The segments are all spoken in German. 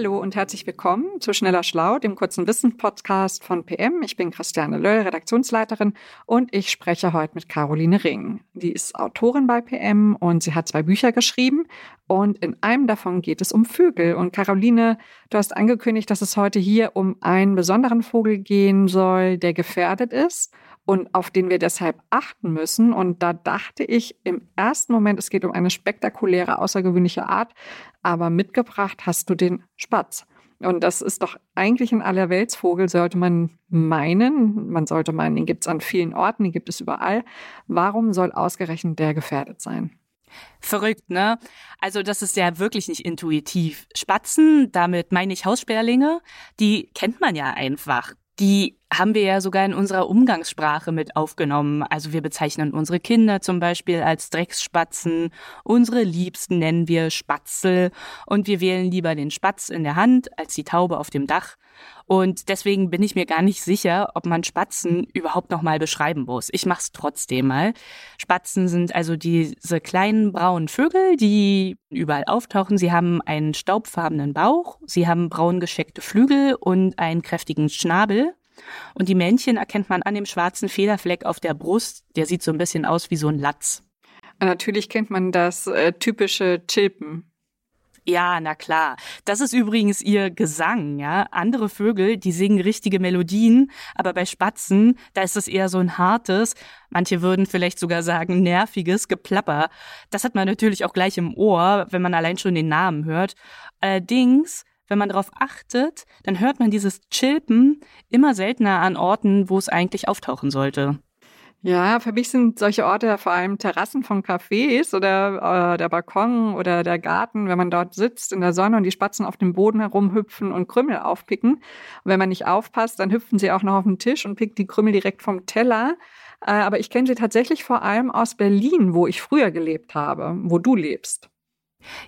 Hallo und herzlich willkommen zu Schneller Schlau, dem kurzen Wissenspodcast von PM. Ich bin Christiane Löll, Redaktionsleiterin und ich spreche heute mit Caroline Ring. Die ist Autorin bei PM und sie hat zwei Bücher geschrieben und in einem davon geht es um Vögel. Und Caroline, du hast angekündigt, dass es heute hier um einen besonderen Vogel gehen soll, der gefährdet ist und auf den wir deshalb achten müssen. Und da dachte ich im ersten Moment, es geht um eine spektakuläre, außergewöhnliche Art, aber mitgebracht hast du den Spatz. Und das ist doch eigentlich ein Allerweltsvogel, sollte man meinen. Man sollte meinen, den gibt es an vielen Orten, den gibt es überall. Warum soll ausgerechnet der gefährdet sein? Verrückt, ne? Also das ist ja wirklich nicht intuitiv. Spatzen, damit meine ich Haussperlinge, die kennt man ja einfach die haben wir ja sogar in unserer Umgangssprache mit aufgenommen. Also wir bezeichnen unsere Kinder zum Beispiel als Drecksspatzen, unsere Liebsten nennen wir Spatzel und wir wählen lieber den Spatz in der Hand als die Taube auf dem Dach. Und deswegen bin ich mir gar nicht sicher, ob man Spatzen überhaupt noch mal beschreiben muss. Ich mach's trotzdem mal. Spatzen sind also diese kleinen braunen Vögel, die überall auftauchen. Sie haben einen staubfarbenen Bauch, sie haben braun gescheckte Flügel und einen kräftigen Schnabel. Und die Männchen erkennt man an dem schwarzen Federfleck auf der Brust. Der sieht so ein bisschen aus wie so ein Latz. Natürlich kennt man das äh, typische Chilpen. Ja, na klar. Das ist übrigens ihr Gesang, ja. Andere Vögel, die singen richtige Melodien, aber bei Spatzen, da ist es eher so ein hartes, manche würden vielleicht sogar sagen nerviges Geplapper. Das hat man natürlich auch gleich im Ohr, wenn man allein schon den Namen hört. Allerdings, wenn man darauf achtet, dann hört man dieses Chilpen immer seltener an Orten, wo es eigentlich auftauchen sollte. Ja, für mich sind solche Orte vor allem Terrassen von Cafés oder äh, der Balkon oder der Garten, wenn man dort sitzt in der Sonne und die Spatzen auf dem Boden herumhüpfen und Krümel aufpicken. Und wenn man nicht aufpasst, dann hüpfen sie auch noch auf den Tisch und pickt die Krümel direkt vom Teller. Äh, aber ich kenne sie tatsächlich vor allem aus Berlin, wo ich früher gelebt habe, wo du lebst.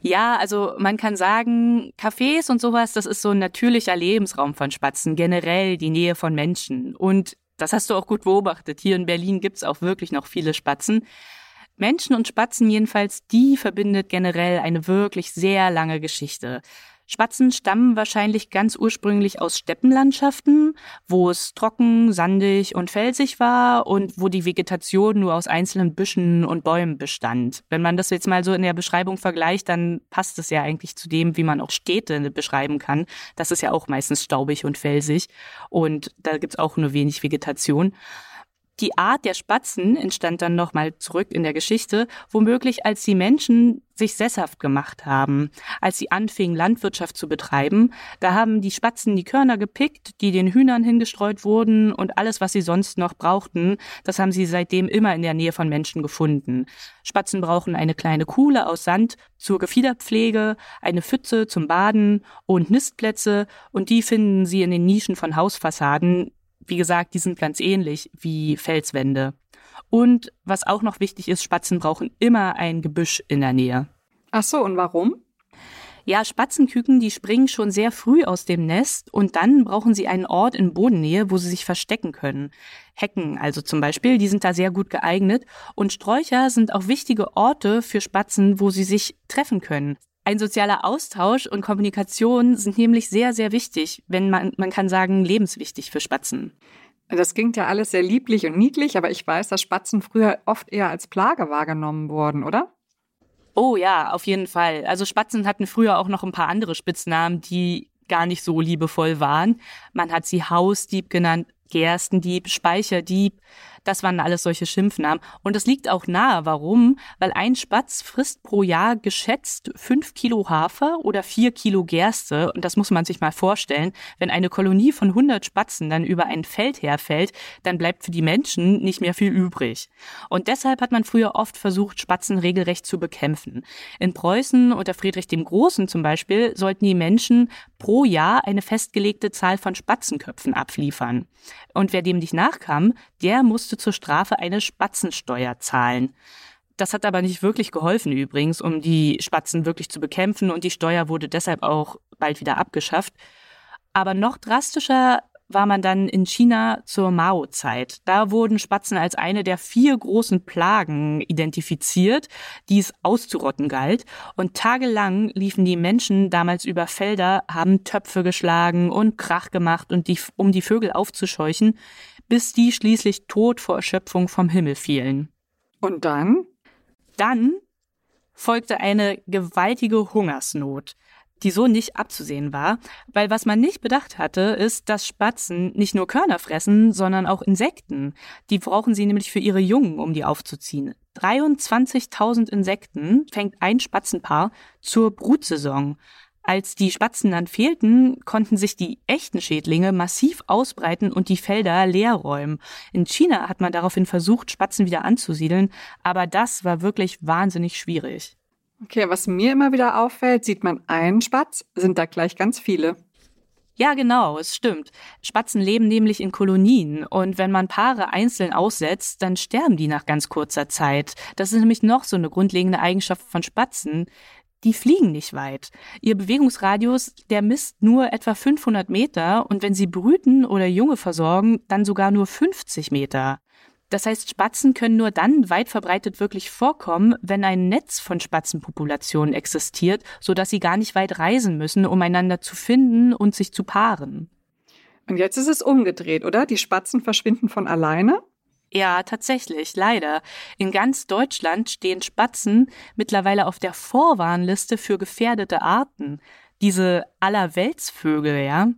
Ja, also man kann sagen, Cafés und sowas, das ist so ein natürlicher Lebensraum von Spatzen, generell die Nähe von Menschen. Und das hast du auch gut beobachtet. Hier in Berlin gibt's auch wirklich noch viele Spatzen. Menschen und Spatzen jedenfalls, die verbindet generell eine wirklich sehr lange Geschichte. Spatzen stammen wahrscheinlich ganz ursprünglich aus Steppenlandschaften, wo es trocken, sandig und felsig war und wo die Vegetation nur aus einzelnen Büschen und Bäumen bestand. Wenn man das jetzt mal so in der Beschreibung vergleicht, dann passt es ja eigentlich zu dem, wie man auch Städte beschreiben kann. Das ist ja auch meistens staubig und felsig und da gibt's auch nur wenig Vegetation. Die Art der Spatzen entstand dann nochmal zurück in der Geschichte, womöglich als die Menschen sich sesshaft gemacht haben. Als sie anfingen, Landwirtschaft zu betreiben, da haben die Spatzen die Körner gepickt, die den Hühnern hingestreut wurden und alles, was sie sonst noch brauchten, das haben sie seitdem immer in der Nähe von Menschen gefunden. Spatzen brauchen eine kleine Kuhle aus Sand zur Gefiederpflege, eine Pfütze zum Baden und Nistplätze und die finden sie in den Nischen von Hausfassaden, wie gesagt, die sind ganz ähnlich wie Felswände. Und was auch noch wichtig ist, Spatzen brauchen immer ein Gebüsch in der Nähe. Ach so, und warum? Ja, Spatzenküken, die springen schon sehr früh aus dem Nest und dann brauchen sie einen Ort in Bodennähe, wo sie sich verstecken können. Hecken also zum Beispiel, die sind da sehr gut geeignet und Sträucher sind auch wichtige Orte für Spatzen, wo sie sich treffen können. Ein sozialer Austausch und Kommunikation sind nämlich sehr, sehr wichtig, wenn man, man kann sagen, lebenswichtig für Spatzen. Das klingt ja alles sehr lieblich und niedlich, aber ich weiß, dass Spatzen früher oft eher als Plage wahrgenommen wurden, oder? Oh ja, auf jeden Fall. Also Spatzen hatten früher auch noch ein paar andere Spitznamen, die gar nicht so liebevoll waren. Man hat sie Hausdieb genannt, Gerstendieb, Speicherdieb. Das waren alles solche Schimpfnamen. Und es liegt auch nahe. Warum? Weil ein Spatz frisst pro Jahr geschätzt fünf Kilo Hafer oder vier Kilo Gerste. Und das muss man sich mal vorstellen. Wenn eine Kolonie von 100 Spatzen dann über ein Feld herfällt, dann bleibt für die Menschen nicht mehr viel übrig. Und deshalb hat man früher oft versucht, Spatzen regelrecht zu bekämpfen. In Preußen unter Friedrich dem Großen zum Beispiel sollten die Menschen pro Jahr eine festgelegte Zahl von Spatzenköpfen abliefern. Und wer dem nicht nachkam, der musste zur Strafe eine Spatzensteuer zahlen. Das hat aber nicht wirklich geholfen übrigens, um die Spatzen wirklich zu bekämpfen und die Steuer wurde deshalb auch bald wieder abgeschafft. Aber noch drastischer war man dann in China zur Mao-Zeit. Da wurden Spatzen als eine der vier großen Plagen identifiziert, die es auszurotten galt. Und tagelang liefen die Menschen damals über Felder, haben Töpfe geschlagen und Krach gemacht, und die, um die Vögel aufzuscheuchen, bis die schließlich tot vor Erschöpfung vom Himmel fielen. Und dann? Dann folgte eine gewaltige Hungersnot die so nicht abzusehen war, weil was man nicht bedacht hatte, ist, dass Spatzen nicht nur Körner fressen, sondern auch Insekten. Die brauchen sie nämlich für ihre Jungen, um die aufzuziehen. 23.000 Insekten fängt ein Spatzenpaar zur Brutsaison. Als die Spatzen dann fehlten, konnten sich die echten Schädlinge massiv ausbreiten und die Felder leer räumen. In China hat man daraufhin versucht, Spatzen wieder anzusiedeln, aber das war wirklich wahnsinnig schwierig. Okay, was mir immer wieder auffällt, sieht man einen Spatz, sind da gleich ganz viele. Ja, genau, es stimmt. Spatzen leben nämlich in Kolonien und wenn man Paare einzeln aussetzt, dann sterben die nach ganz kurzer Zeit. Das ist nämlich noch so eine grundlegende Eigenschaft von Spatzen. Die fliegen nicht weit. Ihr Bewegungsradius, der misst nur etwa 500 Meter und wenn sie brüten oder Junge versorgen, dann sogar nur 50 Meter. Das heißt, Spatzen können nur dann weit verbreitet wirklich vorkommen, wenn ein Netz von Spatzenpopulationen existiert, sodass sie gar nicht weit reisen müssen, um einander zu finden und sich zu paaren. Und jetzt ist es umgedreht, oder? Die Spatzen verschwinden von alleine? Ja, tatsächlich, leider. In ganz Deutschland stehen Spatzen mittlerweile auf der Vorwarnliste für gefährdete Arten. Diese Allerweltsvögel, ja.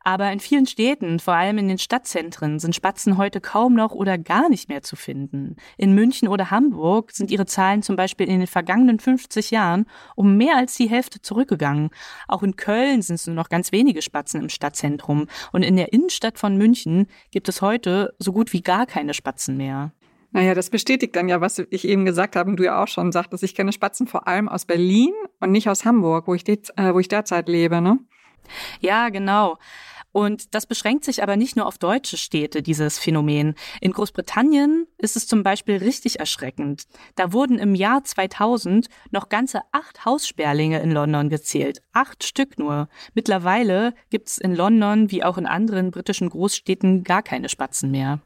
Aber in vielen Städten, vor allem in den Stadtzentren, sind Spatzen heute kaum noch oder gar nicht mehr zu finden. In München oder Hamburg sind ihre Zahlen zum Beispiel in den vergangenen 50 Jahren um mehr als die Hälfte zurückgegangen. Auch in Köln sind es nur noch ganz wenige Spatzen im Stadtzentrum. Und in der Innenstadt von München gibt es heute so gut wie gar keine Spatzen mehr. Naja, das bestätigt dann ja, was ich eben gesagt habe und du ja auch schon sagtest. Ich kenne Spatzen vor allem aus Berlin und nicht aus Hamburg, wo ich, äh, wo ich derzeit lebe, ne? Ja, genau. Und das beschränkt sich aber nicht nur auf deutsche Städte, dieses Phänomen. In Großbritannien ist es zum Beispiel richtig erschreckend. Da wurden im Jahr 2000 noch ganze acht Haussperlinge in London gezählt. Acht Stück nur. Mittlerweile gibt es in London wie auch in anderen britischen Großstädten gar keine Spatzen mehr.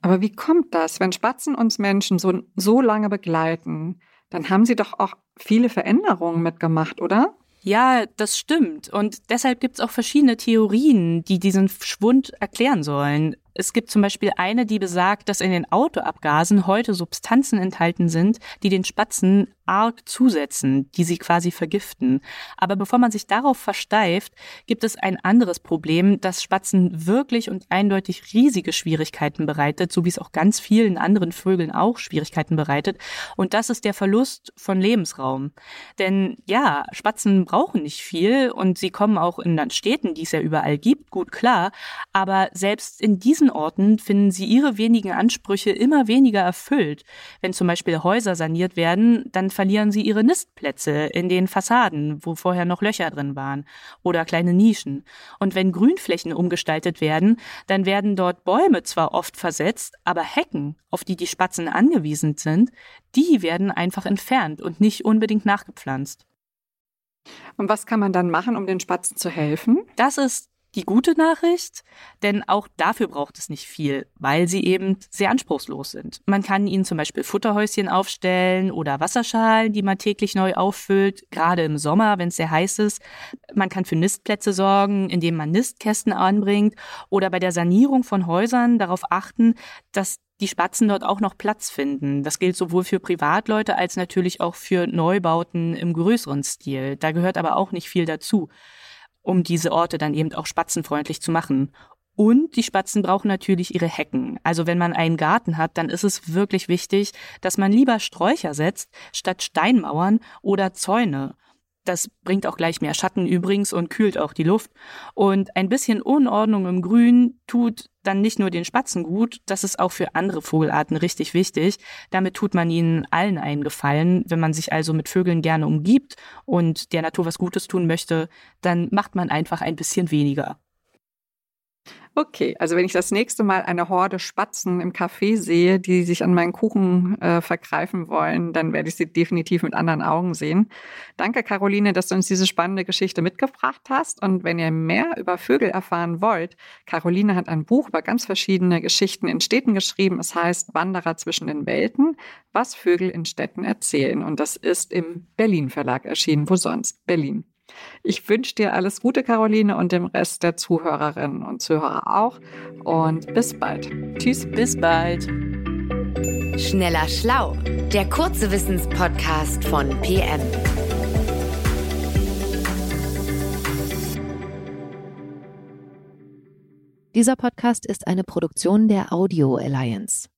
Aber wie kommt das, wenn Spatzen uns Menschen so, so lange begleiten? Dann haben sie doch auch viele Veränderungen mitgemacht, oder? Ja, das stimmt. Und deshalb gibt es auch verschiedene Theorien, die diesen Schwund erklären sollen. Es gibt zum Beispiel eine, die besagt, dass in den Autoabgasen heute Substanzen enthalten sind, die den Spatzen arg zusetzen, die sie quasi vergiften. Aber bevor man sich darauf versteift, gibt es ein anderes Problem, das Spatzen wirklich und eindeutig riesige Schwierigkeiten bereitet, so wie es auch ganz vielen anderen Vögeln auch Schwierigkeiten bereitet. Und das ist der Verlust von Lebensraum. Denn ja, Spatzen brauchen nicht viel und sie kommen auch in Städten, die es ja überall gibt, gut klar. Aber selbst in diesen diesen Orten finden sie ihre wenigen Ansprüche immer weniger erfüllt. Wenn zum Beispiel Häuser saniert werden, dann verlieren sie ihre Nistplätze in den Fassaden, wo vorher noch Löcher drin waren, oder kleine Nischen. Und wenn Grünflächen umgestaltet werden, dann werden dort Bäume zwar oft versetzt, aber Hecken, auf die die Spatzen angewiesen sind, die werden einfach entfernt und nicht unbedingt nachgepflanzt. Und was kann man dann machen, um den Spatzen zu helfen? Das ist die gute Nachricht, denn auch dafür braucht es nicht viel, weil sie eben sehr anspruchslos sind. Man kann ihnen zum Beispiel Futterhäuschen aufstellen oder Wasserschalen, die man täglich neu auffüllt, gerade im Sommer, wenn es sehr heiß ist. Man kann für Nistplätze sorgen, indem man Nistkästen anbringt oder bei der Sanierung von Häusern darauf achten, dass die Spatzen dort auch noch Platz finden. Das gilt sowohl für Privatleute als natürlich auch für Neubauten im größeren Stil. Da gehört aber auch nicht viel dazu um diese Orte dann eben auch spatzenfreundlich zu machen. Und die Spatzen brauchen natürlich ihre Hecken. Also wenn man einen Garten hat, dann ist es wirklich wichtig, dass man lieber Sträucher setzt, statt Steinmauern oder Zäune. Das bringt auch gleich mehr Schatten übrigens und kühlt auch die Luft. Und ein bisschen Unordnung im Grün tut dann nicht nur den Spatzen gut, das ist auch für andere Vogelarten richtig wichtig. Damit tut man ihnen allen einen Gefallen. Wenn man sich also mit Vögeln gerne umgibt und der Natur was Gutes tun möchte, dann macht man einfach ein bisschen weniger. Okay, also wenn ich das nächste Mal eine Horde Spatzen im Café sehe, die sich an meinen Kuchen äh, vergreifen wollen, dann werde ich sie definitiv mit anderen Augen sehen. Danke, Caroline, dass du uns diese spannende Geschichte mitgebracht hast. Und wenn ihr mehr über Vögel erfahren wollt, Caroline hat ein Buch über ganz verschiedene Geschichten in Städten geschrieben. Es heißt Wanderer zwischen den Welten, was Vögel in Städten erzählen. Und das ist im Berlin Verlag erschienen. Wo sonst? Berlin. Ich wünsche dir alles Gute, Caroline, und dem Rest der Zuhörerinnen und Zuhörer auch. Und bis bald. Tschüss. Bis bald. Schneller Schlau, der kurze Wissenspodcast von PM. Dieser Podcast ist eine Produktion der Audio Alliance.